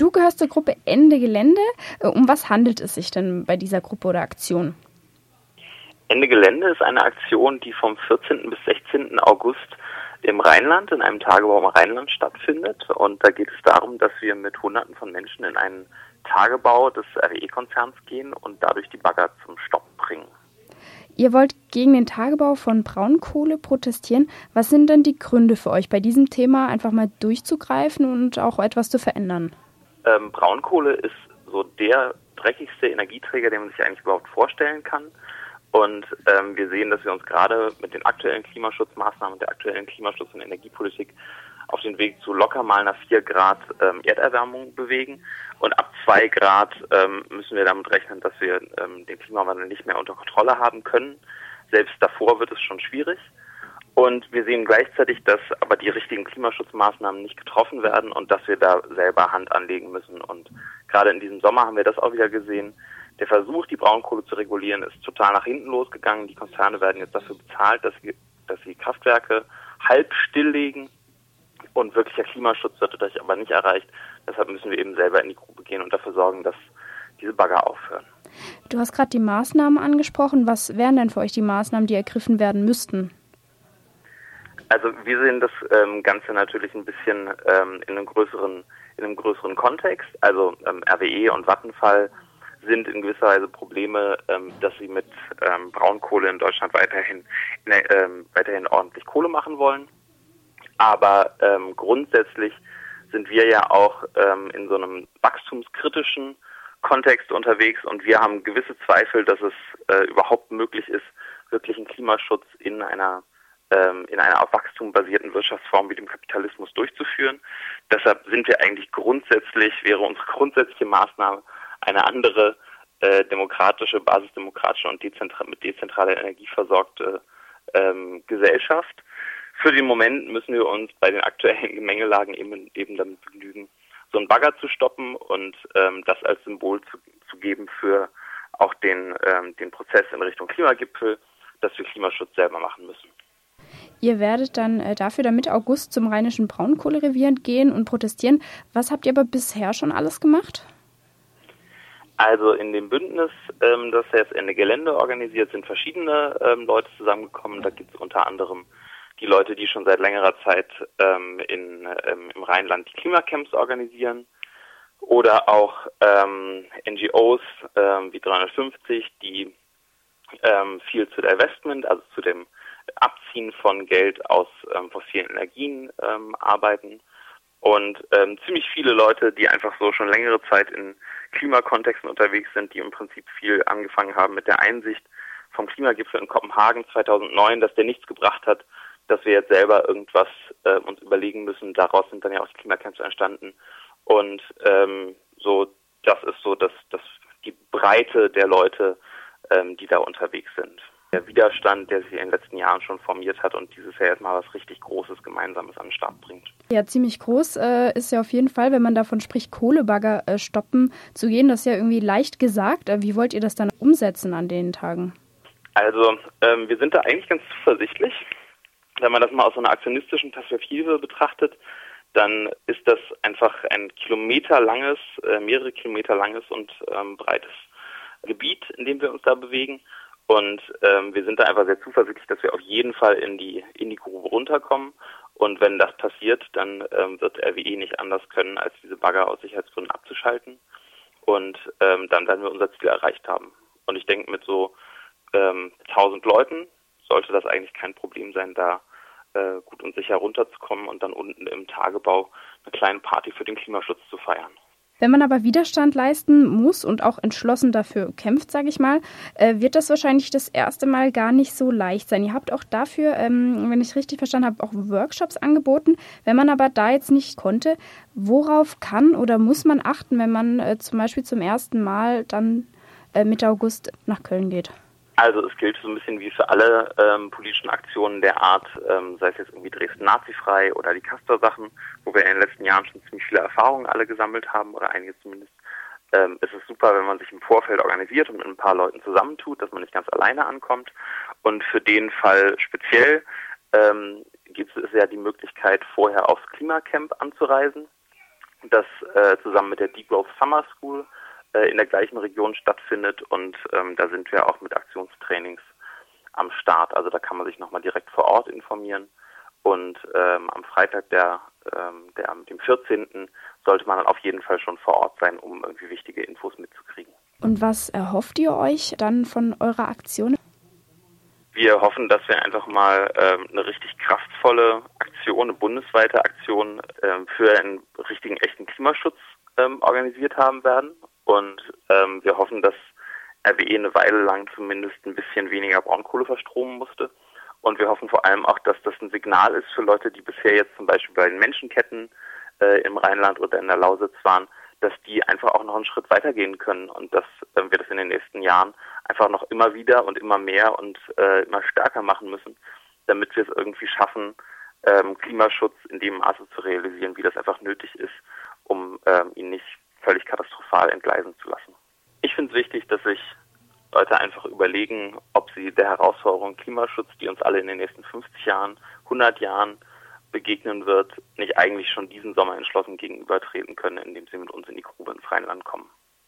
Du gehörst zur Gruppe Ende Gelände. Äh, um was handelt es sich denn bei dieser Gruppe oder Aktion? Ende Gelände ist eine Aktion, die vom 14. bis 16. August im Rheinland, in einem Tagebau im Rheinland stattfindet. Und da geht es darum, dass wir mit Hunderten von Menschen in einen Tagebau des RWE-Konzerns gehen und dadurch die Bagger zum Stopp bringen. Ihr wollt gegen den Tagebau von Braunkohle protestieren. Was sind denn die Gründe für euch, bei diesem Thema einfach mal durchzugreifen und auch etwas zu verändern? Ähm, Braunkohle ist so der dreckigste Energieträger, den man sich eigentlich überhaupt vorstellen kann. Und ähm, wir sehen, dass wir uns gerade mit den aktuellen Klimaschutzmaßnahmen, der aktuellen Klimaschutz- und Energiepolitik auf den Weg zu locker mal einer 4 Grad ähm, Erderwärmung bewegen. Und ab 2 Grad ähm, müssen wir damit rechnen, dass wir ähm, den Klimawandel nicht mehr unter Kontrolle haben können. Selbst davor wird es schon schwierig. Und wir sehen gleichzeitig, dass aber die richtigen Klimaschutzmaßnahmen nicht getroffen werden und dass wir da selber Hand anlegen müssen. Und gerade in diesem Sommer haben wir das auch wieder gesehen. Der Versuch, die Braunkohle zu regulieren, ist total nach hinten losgegangen. Die Konzerne werden jetzt dafür bezahlt, dass sie, dass sie Kraftwerke halb stilllegen und wirklicher Klimaschutz wird dadurch aber nicht erreicht. Deshalb müssen wir eben selber in die Grube gehen und dafür sorgen, dass diese Bagger aufhören. Du hast gerade die Maßnahmen angesprochen. Was wären denn für euch die Maßnahmen, die ergriffen werden müssten? Also wir sehen das ähm, Ganze natürlich ein bisschen ähm, in einem größeren, in einem größeren Kontext. Also ähm, RWE und Vattenfall sind in gewisser Weise Probleme, ähm, dass sie mit ähm, Braunkohle in Deutschland weiterhin, ne, ähm, weiterhin ordentlich Kohle machen wollen. Aber ähm, grundsätzlich sind wir ja auch ähm, in so einem wachstumskritischen Kontext unterwegs und wir haben gewisse Zweifel, dass es äh, überhaupt möglich ist, wirklichen Klimaschutz in einer in einer auf Wachstum basierten Wirtschaftsform wie dem Kapitalismus durchzuführen. Deshalb sind wir eigentlich grundsätzlich, wäre unsere grundsätzliche Maßnahme eine andere äh, demokratische, basisdemokratische und dezentral, mit dezentraler Energie versorgte ähm, Gesellschaft. Für den Moment müssen wir uns bei den aktuellen Gemengelagen eben, eben damit begnügen, so einen Bagger zu stoppen und ähm, das als Symbol zu, zu geben für auch den, ähm, den Prozess in Richtung Klimagipfel, dass wir Klimaschutz selber machen müssen. Ihr werdet dann äh, dafür dann Mitte August zum rheinischen Braunkohlerevier gehen und protestieren. Was habt ihr aber bisher schon alles gemacht? Also in dem Bündnis, ähm, das jetzt Ende Gelände organisiert, sind verschiedene ähm, Leute zusammengekommen. Da gibt es unter anderem die Leute, die schon seit längerer Zeit ähm, in, ähm, im Rheinland die Klimacamps organisieren oder auch ähm, NGOs ähm, wie 350, die ähm, viel zu Divestment, also zu dem Abziehen von Geld aus ähm, fossilen Energien ähm, arbeiten und ähm, ziemlich viele Leute, die einfach so schon längere Zeit in Klimakontexten unterwegs sind, die im Prinzip viel angefangen haben mit der Einsicht vom Klimagipfel in Kopenhagen 2009, dass der nichts gebracht hat, dass wir jetzt selber irgendwas äh, uns überlegen müssen. Daraus sind dann ja auch die Klimacamps entstanden. Und ähm, so, das ist so das, das die Breite der Leute, ähm, die da unterwegs sind. Der Widerstand, der sich in den letzten Jahren schon formiert hat und dieses Jahr erstmal was richtig Großes, Gemeinsames an den Start bringt. Ja, ziemlich groß äh, ist ja auf jeden Fall, wenn man davon spricht, Kohlebagger äh, stoppen zu gehen. Das ist ja irgendwie leicht gesagt. Äh, wie wollt ihr das dann umsetzen an den Tagen? Also, ähm, wir sind da eigentlich ganz zuversichtlich wenn man das mal aus so einer aktionistischen Perspektive betrachtet, dann ist das einfach ein kilometerlanges, äh, mehrere Kilometer langes und ähm, breites Gebiet, in dem wir uns da bewegen. Und ähm, wir sind da einfach sehr zuversichtlich, dass wir auf jeden Fall in die in die Grube runterkommen. Und wenn das passiert, dann ähm, wird RWE nicht anders können, als diese Bagger aus Sicherheitsgründen abzuschalten. Und ähm, dann werden wir unser Ziel erreicht haben. Und ich denke, mit so ähm, 1000 Leuten sollte das eigentlich kein Problem sein, da äh, gut und sicher runterzukommen und dann unten im Tagebau eine kleine Party für den Klimaschutz zu feiern. Wenn man aber Widerstand leisten muss und auch entschlossen dafür kämpft, sage ich mal, äh, wird das wahrscheinlich das erste Mal gar nicht so leicht sein. Ihr habt auch dafür, ähm, wenn ich richtig verstanden habe, auch Workshops angeboten. Wenn man aber da jetzt nicht konnte, worauf kann oder muss man achten, wenn man äh, zum Beispiel zum ersten Mal dann äh, Mitte August nach Köln geht? Also es gilt so ein bisschen wie für alle ähm, politischen Aktionen der Art, ähm, sei es jetzt irgendwie Dresden nazifrei oder die Castor-Sachen, wo wir in den letzten Jahren schon ziemlich viele Erfahrungen alle gesammelt haben oder einige zumindest. Ähm, es ist super, wenn man sich im Vorfeld organisiert und mit ein paar Leuten zusammentut, dass man nicht ganz alleine ankommt. Und für den Fall speziell ähm, gibt es ja die Möglichkeit, vorher aufs Klimacamp anzureisen. das äh, zusammen mit der Degrowth Summer School in der gleichen Region stattfindet und ähm, da sind wir auch mit Aktionstrainings am Start. Also da kann man sich nochmal direkt vor Ort informieren. Und ähm, am Freitag, der, ähm, der, dem 14. sollte man dann auf jeden Fall schon vor Ort sein, um irgendwie wichtige Infos mitzukriegen. Und was erhofft ihr euch dann von eurer Aktion? Wir hoffen, dass wir einfach mal ähm, eine richtig kraftvolle Aktion, eine bundesweite Aktion ähm, für einen richtigen, echten Klimaschutz ähm, organisiert haben werden. Und ähm, wir hoffen, dass RWE eine Weile lang zumindest ein bisschen weniger Braunkohle verstromen musste. Und wir hoffen vor allem auch, dass das ein Signal ist für Leute, die bisher jetzt zum Beispiel bei den Menschenketten äh, im Rheinland oder in der Lausitz waren, dass die einfach auch noch einen Schritt weitergehen können und dass äh, wir das in den nächsten Jahren einfach noch immer wieder und immer mehr und äh, immer stärker machen müssen, damit wir es irgendwie schaffen, ähm, Klimaschutz in dem Maße zu realisieren, wie das einfach nötig ist, um ähm, ihn nicht völlig katastrophal entgleisen zu lassen. Ich finde es wichtig, dass sich Leute einfach überlegen, ob sie der Herausforderung Klimaschutz, die uns alle in den nächsten 50 Jahren, 100 Jahren begegnen wird, nicht eigentlich schon diesen Sommer entschlossen gegenübertreten können, indem sie mit uns in die Grube ins Rheinland kommen.